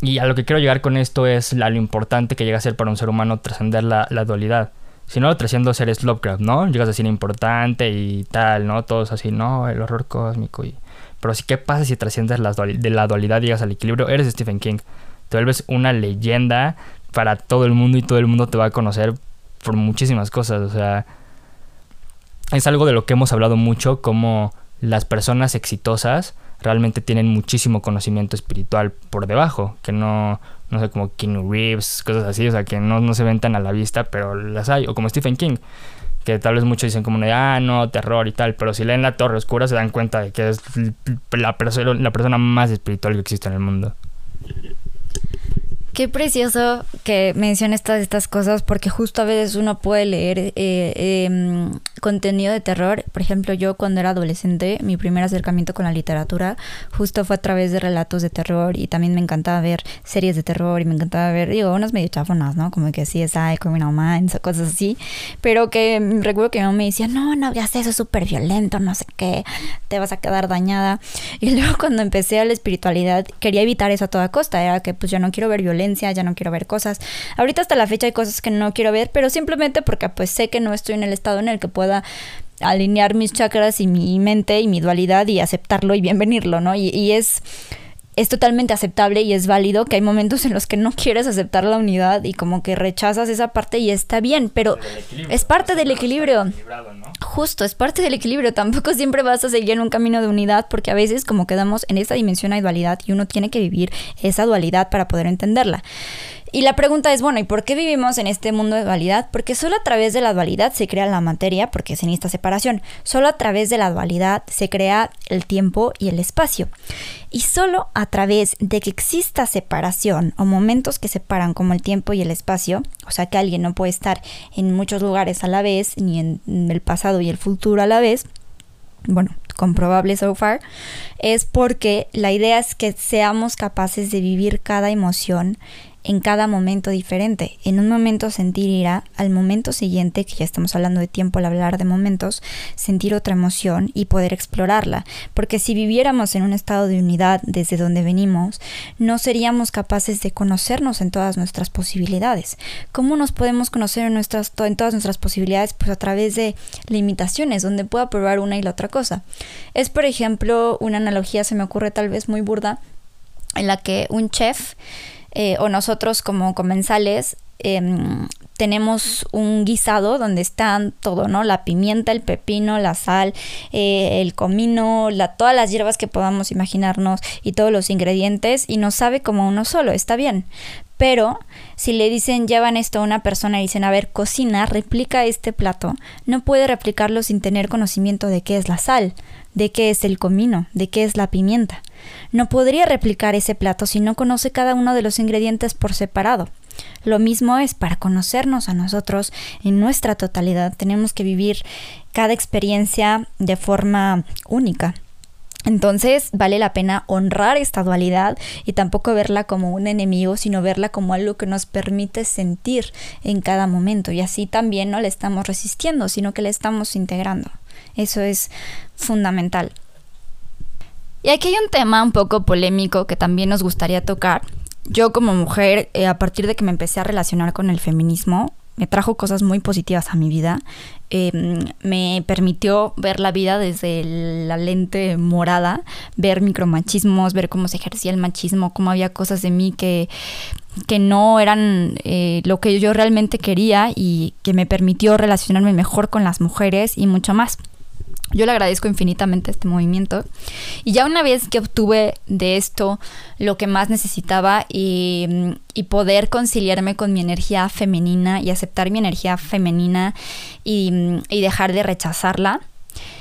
y, a lo que quiero llegar con esto es la, lo importante que llega a ser para un ser humano trascender la, la dualidad. Si no lo trasciendo seres Lovecraft, ¿no? Llegas a ser importante y tal, ¿no? Todos así, no, el horror cósmico y pero sí, ¿qué pasa si trasciendes de la dualidad y llegas al equilibrio? Eres Stephen King. Te vuelves una leyenda para todo el mundo y todo el mundo te va a conocer por muchísimas cosas. O sea, es algo de lo que hemos hablado mucho, como las personas exitosas realmente tienen muchísimo conocimiento espiritual por debajo, que no, no sé, como King Reeves, cosas así, o sea, que no, no se ven tan a la vista, pero las hay, o como Stephen King que tal vez muchos dicen como ah, no, terror y tal, pero si leen La Torre Oscura se dan cuenta de que es la, la persona más espiritual que existe en el mundo. Qué precioso que menciones todas estas cosas porque justo a veces uno puede leer eh, em, contenido de terror. Por ejemplo, yo cuando era adolescente, mi primer acercamiento con la literatura justo fue a través de relatos de terror y también me encantaba ver series de terror y me encantaba ver, digo, unas medio chafonas, ¿no? Como que sí, es Criminal Minds o cosas así. Pero que recuerdo que mi mamá me decía, no, no hagas eso, es súper violento, no sé qué, te vas a quedar dañada. Y luego cuando empecé a la espiritualidad, quería evitar eso a toda costa. Era que pues yo no quiero ver violencia ya no quiero ver cosas. Ahorita hasta la fecha hay cosas que no quiero ver, pero simplemente porque pues sé que no estoy en el estado en el que pueda alinear mis chakras y mi mente y mi dualidad y aceptarlo y bienvenirlo, ¿no? y, es es totalmente aceptable y es válido que hay momentos en los que no quieres aceptar la unidad y como que rechazas esa parte y está bien, pero es parte del equilibrio. Justo, es parte del equilibrio. Tampoco siempre vas a seguir en un camino de unidad porque a veces como quedamos en esta dimensión hay dualidad y uno tiene que vivir esa dualidad para poder entenderla. Y la pregunta es, bueno, ¿y por qué vivimos en este mundo de dualidad? Porque solo a través de la dualidad se crea la materia, porque es en esta separación. Solo a través de la dualidad se crea el tiempo y el espacio. Y solo a través de que exista separación o momentos que separan como el tiempo y el espacio, o sea que alguien no puede estar en muchos lugares a la vez, ni en el pasado y el futuro a la vez, bueno, comprobable so far, es porque la idea es que seamos capaces de vivir cada emoción en cada momento diferente. En un momento sentir ira, al momento siguiente, que ya estamos hablando de tiempo al hablar de momentos, sentir otra emoción y poder explorarla. Porque si viviéramos en un estado de unidad desde donde venimos, no seríamos capaces de conocernos en todas nuestras posibilidades. ¿Cómo nos podemos conocer en, nuestras, en todas nuestras posibilidades? Pues a través de limitaciones, donde pueda probar una y la otra cosa. Es, por ejemplo, una analogía, se me ocurre tal vez muy burda, en la que un chef eh, o nosotros como comensales em, tenemos un guisado donde están todo, ¿no? La pimienta, el pepino, la sal, eh, el comino, la, todas las hierbas que podamos imaginarnos y todos los ingredientes y nos sabe como uno solo, está bien. Pero si le dicen llevan esto a una persona y dicen, a ver, cocina, replica este plato, no puede replicarlo sin tener conocimiento de qué es la sal, de qué es el comino, de qué es la pimienta. No podría replicar ese plato si no conoce cada uno de los ingredientes por separado. Lo mismo es para conocernos a nosotros en nuestra totalidad. Tenemos que vivir cada experiencia de forma única. Entonces vale la pena honrar esta dualidad y tampoco verla como un enemigo, sino verla como algo que nos permite sentir en cada momento. Y así también no le estamos resistiendo, sino que le estamos integrando. Eso es fundamental. Y aquí hay un tema un poco polémico que también nos gustaría tocar. Yo como mujer, eh, a partir de que me empecé a relacionar con el feminismo, me trajo cosas muy positivas a mi vida. Em, me permitió ver la vida desde la lente morada, ver micromachismos, ver cómo se ejercía el machismo, cómo había cosas de mí que, que no eran eh, lo que yo realmente quería y que me permitió relacionarme mejor con las mujeres y mucho más. Yo le agradezco infinitamente este movimiento. Y ya una vez que obtuve de esto lo que más necesitaba y, poder conciliarme con mi energía femenina y aceptar mi energía femenina y, y dejar de rechazarla,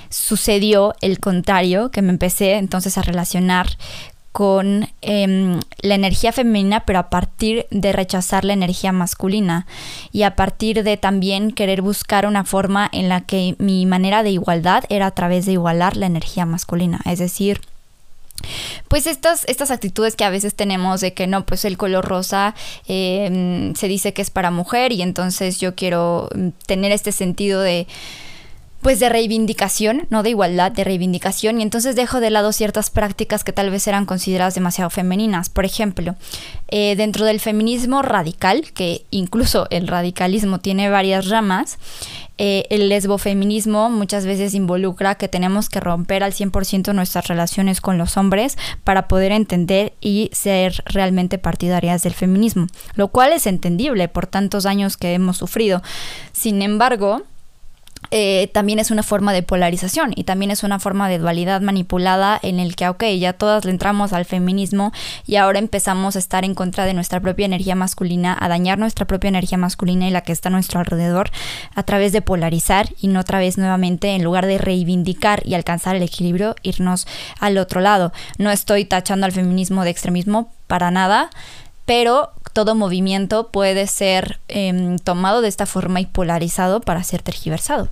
sucedió el contrario, que me empecé entonces a relacionar con em, la energía femenina, pero a partir de rechazar la energía masculina. Y a partir de también querer buscar una forma en la que mi manera de igualdad era a través de igualar la energía masculina, es decir, pues estas, estas actitudes que a veces tenemos de que no, pues el color rosa em, se dice que es para mujer y entonces yo quiero mm, tener este sentido de pues de reivindicación, no de igualdad, de reivindicación, y entonces dejo de lado ciertas prácticas que tal vez eran consideradas demasiado femeninas. Por ejemplo, eh, dentro del feminismo radical, que incluso el radicalismo tiene varias ramas, eh, el lesbofeminismo muchas veces involucra que tenemos que romper al 100% nuestras relaciones con los hombres para poder entender y ser realmente partidarias del feminismo, lo cual es entendible por tantos años que hemos sufrido. Sin embargo, eh, también es una forma de polarización y también es una forma de dualidad manipulada en el que, ok, ya todas le entramos al feminismo y ahora empezamos a estar en contra de nuestra propia energía masculina, a dañar nuestra propia energía masculina y la que está a nuestro alrededor a través de polarizar y no otra vez nuevamente en lugar de reivindicar y alcanzar el equilibrio, irnos al otro lado. No estoy tachando al feminismo de extremismo para nada, pero todo movimiento puede ser em, tomado de esta forma y polarizado para ser tergiversado.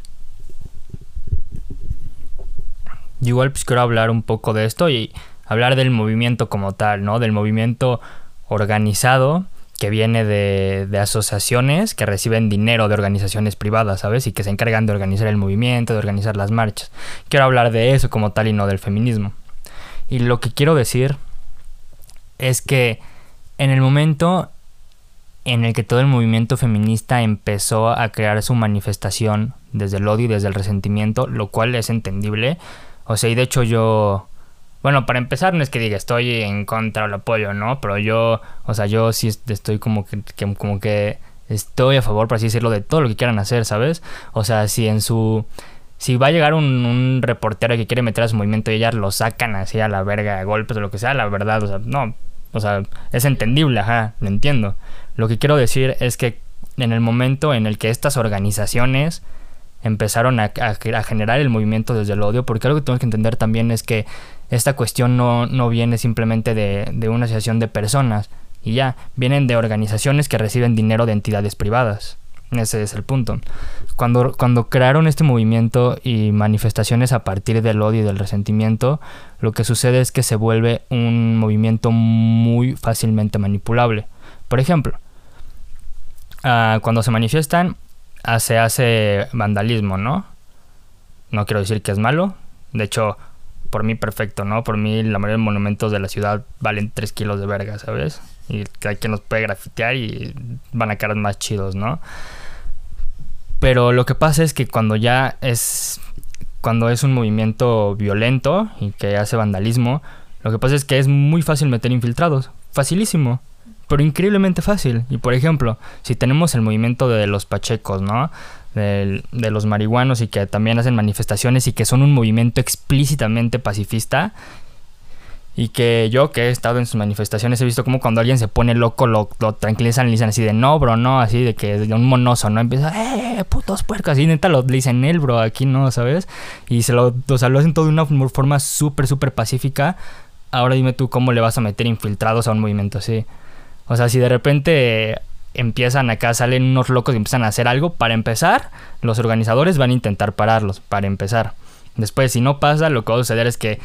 Igual pues quiero hablar un poco de esto y hablar del movimiento como tal, ¿no? Del movimiento organizado que viene de, de, asociaciones que reciben dinero de organizaciones privadas, ¿sabes? Y que se encargan de organizar el movimiento, de organizar las marchas. Quiero hablar de eso como tal y no del feminismo. Y lo que quiero decir es que en el momento en el que todo el movimiento feminista empezó a crear su manifestación desde el odio y desde el resentimiento, lo cual es entendible, o sea, y de hecho yo... Bueno, para empezar no es que diga estoy en contra o lo apoyo, ¿no? Pero yo, o sea, yo sí estoy como que, como que estoy a favor, por así decirlo, de todo lo que quieran hacer, ¿sabes? O sea, si en su... Si va a llegar un, reportero que quiere meter a su movimiento y ellas lo sacan así a la verga, a golpes o lo que sea, la verdad, o sea, no, o sea, es entendible, ajá, lo entiendo. Lo que quiero decir es que en el momento en el que estas organizaciones empezaron a, generar el movimiento desde el odio, porque algo que tenemos que entender también es que esta cuestión no, no viene simplemente de, una asociación de personas y ya, vienen de organizaciones que reciben dinero de entidades privadas. Ese es el punto. Cuando, cuando crearon este movimiento y manifestaciones a partir del odio y del resentimiento, lo que sucede es que se vuelve un movimiento muy fácilmente manipulable Por ejemplo, ah, cuando se manifiestan, se hace vandalismo, ¿no? No quiero decir que es malo. De hecho, por mí perfecto, ¿no? Por mí la mayoría de monumentos de la ciudad valen 3 kilos de verga, ¿sabes? Y hay quien los puede grafitear y van a quedar más chidos, ¿no? Pero lo que pasa es que cuando ya es cuando es un movimiento violento y que hace vandalismo, lo que pasa es que es muy fácil meter infiltrados, facilísimo, pero increíblemente fácil. Y por ejemplo, si tenemos el movimiento de los pachecos, ¿no? De, los marihuanos y que también hacen manifestaciones y que son un movimiento explícitamente pacifista, y que yo que he estado en sus manifestaciones he visto como cuando alguien se pone loco lo, tranquilizan y le dicen así de no, bro, no, así de que de un monoso, ¿no? Empieza, eh, putos puercos, así neta lo dicen él, bro, aquí no, ¿sabes? Y se lo, o sea, lo hacen todo de una forma súper, súper pacífica. Ahora dime tú cómo le vas a meter infiltrados a un movimiento así. O sea, si de repente empiezan acá, salen unos locos y empiezan a hacer algo, para empezar, los organizadores van a intentar pararlos, para empezar. Después, si no pasa, lo que va a suceder es que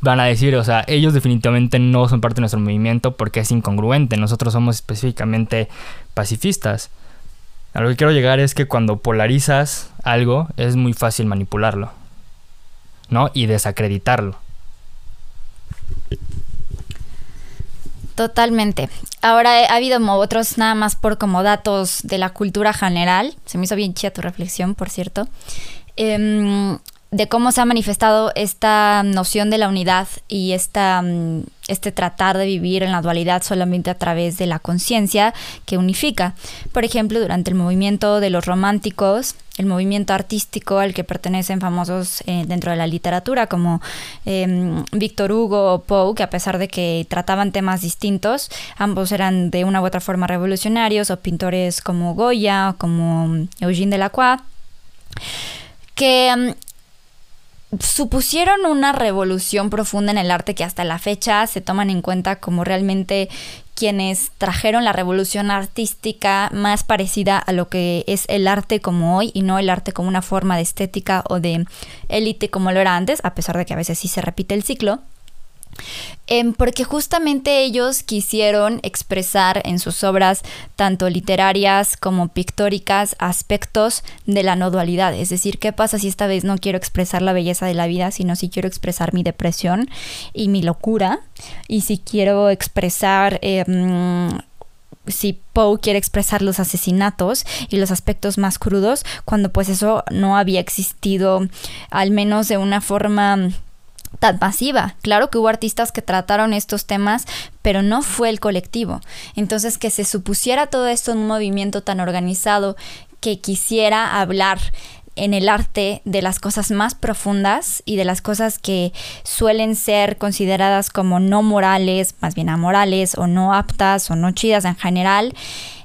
van a decir, o sea, ellos definitivamente no son parte de nuestro movimiento porque es incongruente, nosotros somos específicamente pacifistas. A lo que quiero llegar es que cuando polarizas algo es muy fácil manipularlo, ¿no? Y desacreditarlo. Totalmente. Ahora ha habido otros nada más por como datos de la cultura general. Se me hizo bien chida tu reflexión, por cierto. Eh, de cómo se ha manifestado esta noción de la unidad y esta, mm, este tratar de vivir en la dualidad solamente a través de la conciencia que unifica. Por ejemplo, durante el movimiento de los románticos, el movimiento artístico al que pertenecen famosos eh, dentro de la literatura como eh, Víctor Hugo o Poe, que a pesar de que trataban temas distintos, ambos eran de una u otra forma revolucionarios, o pintores como Goya o como Eugène Delacroix, que mm, supusieron una revolución profunda en el arte que hasta la fecha se toman en cuenta como realmente quienes trajeron la revolución artística más parecida a lo que es el arte como hoy y no el arte como una forma de estética o de élite como lo era antes, a pesar de que a veces sí se repite el ciclo. Em, porque justamente ellos quisieron expresar en sus obras, tanto literarias como pictóricas, aspectos de la no dualidad. Es decir, ¿qué pasa si esta vez no quiero expresar la belleza de la vida, sino si quiero expresar mi depresión y mi locura? Y si quiero expresar... Em, si Poe quiere expresar los asesinatos y los aspectos más crudos, cuando pues eso no había existido, al menos de una forma tan masiva. Claro que hubo artistas que trataron estos temas, pero no fue el colectivo. Entonces, que se supusiera todo esto en un movimiento tan organizado que quisiera hablar en el arte de las cosas más profundas y de las cosas que suelen ser consideradas como no morales, más bien amorales o no aptas o no chidas en general,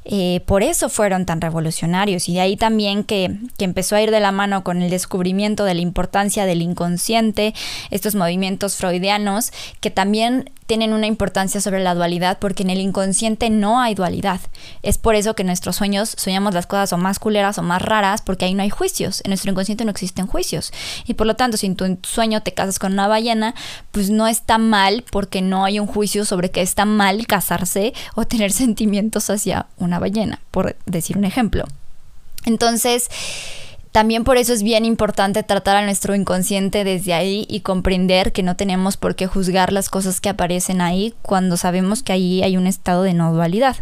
eh, por eso fueron tan revolucionarios y de ahí también que, que, empezó a ir de la mano con el descubrimiento de la importancia del inconsciente, estos movimientos freudianos que también tienen una importancia sobre la dualidad porque en el inconsciente no hay dualidad. Es por eso que en nuestros sueños soñamos las cosas o más culeras o más raras porque ahí no hay juicios. En nuestro inconsciente no existen juicios. Y por lo tanto, si en tu sueño te casas con una ballena, pues no está mal porque no hay un juicio sobre que está mal casarse o tener sentimientos hacia una ballena, por decir un ejemplo. Entonces, también por eso es bien importante tratar a nuestro inconsciente desde ahí y comprender que no tenemos por qué juzgar las cosas que aparecen ahí cuando sabemos que ahí hay un estado de no dualidad.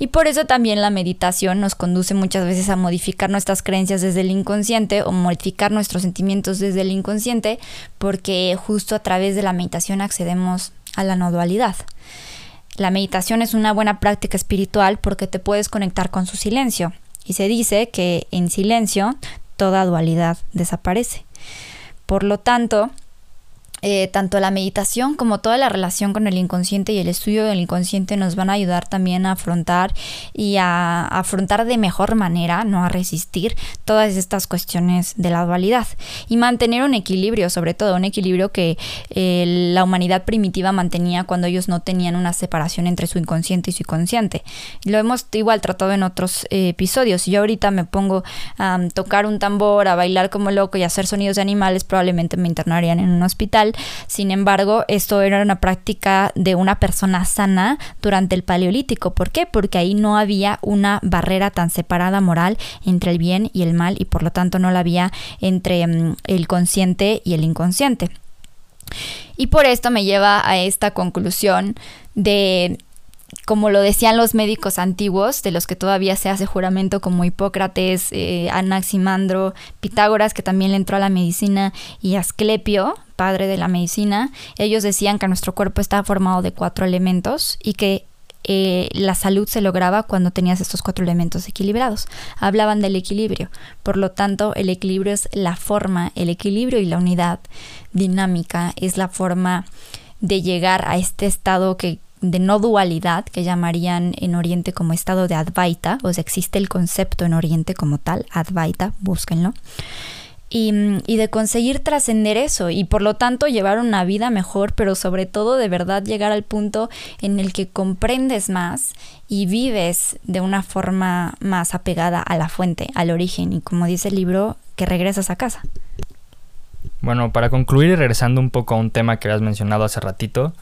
Y por eso también la meditación nos conduce muchas veces a modificar nuestras creencias desde el inconsciente o modificar nuestros sentimientos desde el inconsciente, porque justo a través de la meditación accedemos a la no dualidad. La meditación es una buena práctica espiritual porque te puedes conectar con su silencio y se dice que en silencio toda dualidad desaparece. Por lo tanto, eh, tanto la meditación como toda la relación con el inconsciente y el estudio del inconsciente nos van a ayudar también a afrontar y a, afrontar de mejor manera, no a resistir todas estas cuestiones de la dualidad y mantener un equilibrio, sobre todo un equilibrio que eh, la humanidad primitiva mantenía cuando ellos no tenían una separación entre su inconsciente y su consciente. Lo hemos igual tratado en otros eh, episodios. Si yo ahorita me pongo a tocar un tambor, a bailar como loco y a hacer sonidos de animales, probablemente me internarían en un hospital Sin embargo, esto era una práctica de una persona sana durante el Paleolítico. ¿Por qué? Porque ahí no había una barrera tan separada moral entre el bien y el mal y por lo tanto no la había entre mm, el consciente y el inconsciente. Y por esto me lleva a esta conclusión de como lo decían los médicos antiguos, de los que todavía se hace juramento como Hipócrates, eh, Anaximandro, Pitágoras, que también le entró a la medicina, y Asclepio, padre de la medicina, ellos decían que nuestro cuerpo estaba formado de cuatro elementos y que eh, la salud se lograba cuando tenías estos cuatro elementos equilibrados. Hablaban del equilibrio. Por lo tanto, el equilibrio es la forma, el equilibrio y la unidad dinámica es la forma de llegar a este estado que de no dualidad, que llamarían en Oriente como estado de Advaita, o sea, existe el concepto en Oriente como tal, Advaita, búsquenlo, y, y de conseguir trascender eso y por lo tanto llevar una vida mejor, pero sobre todo de verdad llegar al punto en el que comprendes más y vives de una forma más apegada a la fuente, al origen, y como dice el libro, que regresas a casa. Bueno, para concluir y regresando un poco a un tema que habías mencionado hace ratito,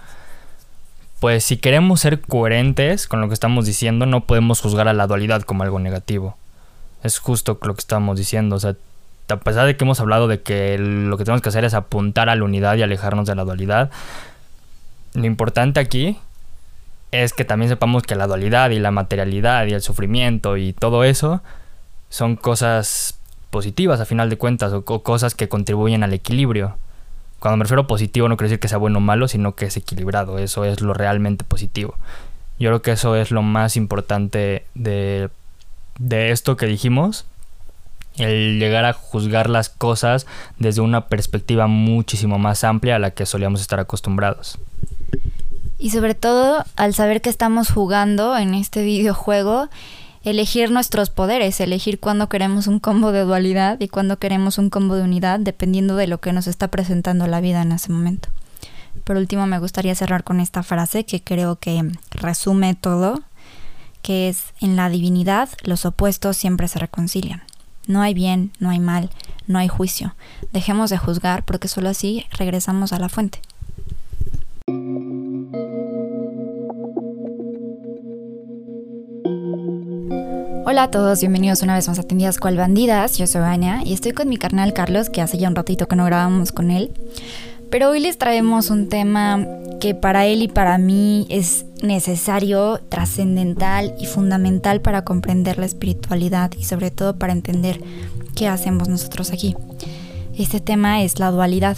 pues si queremos ser coherentes con lo que estamos diciendo, no podemos juzgar a la dualidad como algo negativo. Es justo lo que estamos diciendo. O sea, a pesar de que hemos hablado de que lo que tenemos que hacer es apuntar a la unidad y alejarnos de la dualidad, lo importante aquí es que también sepamos que la dualidad y la materialidad y el sufrimiento y todo eso son cosas positivas a final de cuentas o cosas que contribuyen al equilibrio. Cuando me refiero positivo no quiere decir que sea bueno o malo, sino que es equilibrado. Eso es lo realmente positivo. Yo creo que eso es lo más importante de, de esto que dijimos. El llegar a juzgar las cosas desde una perspectiva muchísimo más amplia a la que solíamos estar acostumbrados. Y sobre todo al saber que estamos jugando en este videojuego elegir nuestros poderes, elegir cuándo queremos un combo de dualidad y cuándo queremos un combo de unidad, dependiendo de lo que nos está presentando la vida en ese momento. Por último, me gustaría cerrar con esta frase que creo que resume todo, que es, en la divinidad los opuestos siempre se reconcilian. No hay bien, no hay mal, no hay juicio. Dejemos de juzgar porque solo así regresamos a la fuente. Hola a todos, bienvenidos una vez más a Tendidas Cual Bandidas. Yo soy Anya y estoy con mi carnal Carlos, que hace ya un ratito que no grabamos con él. Pero hoy les traemos un tema que para él y para mí es necesario, trascendental y fundamental para comprender la espiritualidad y sobre todo para entender qué hacemos nosotros aquí. Este tema es la dualidad.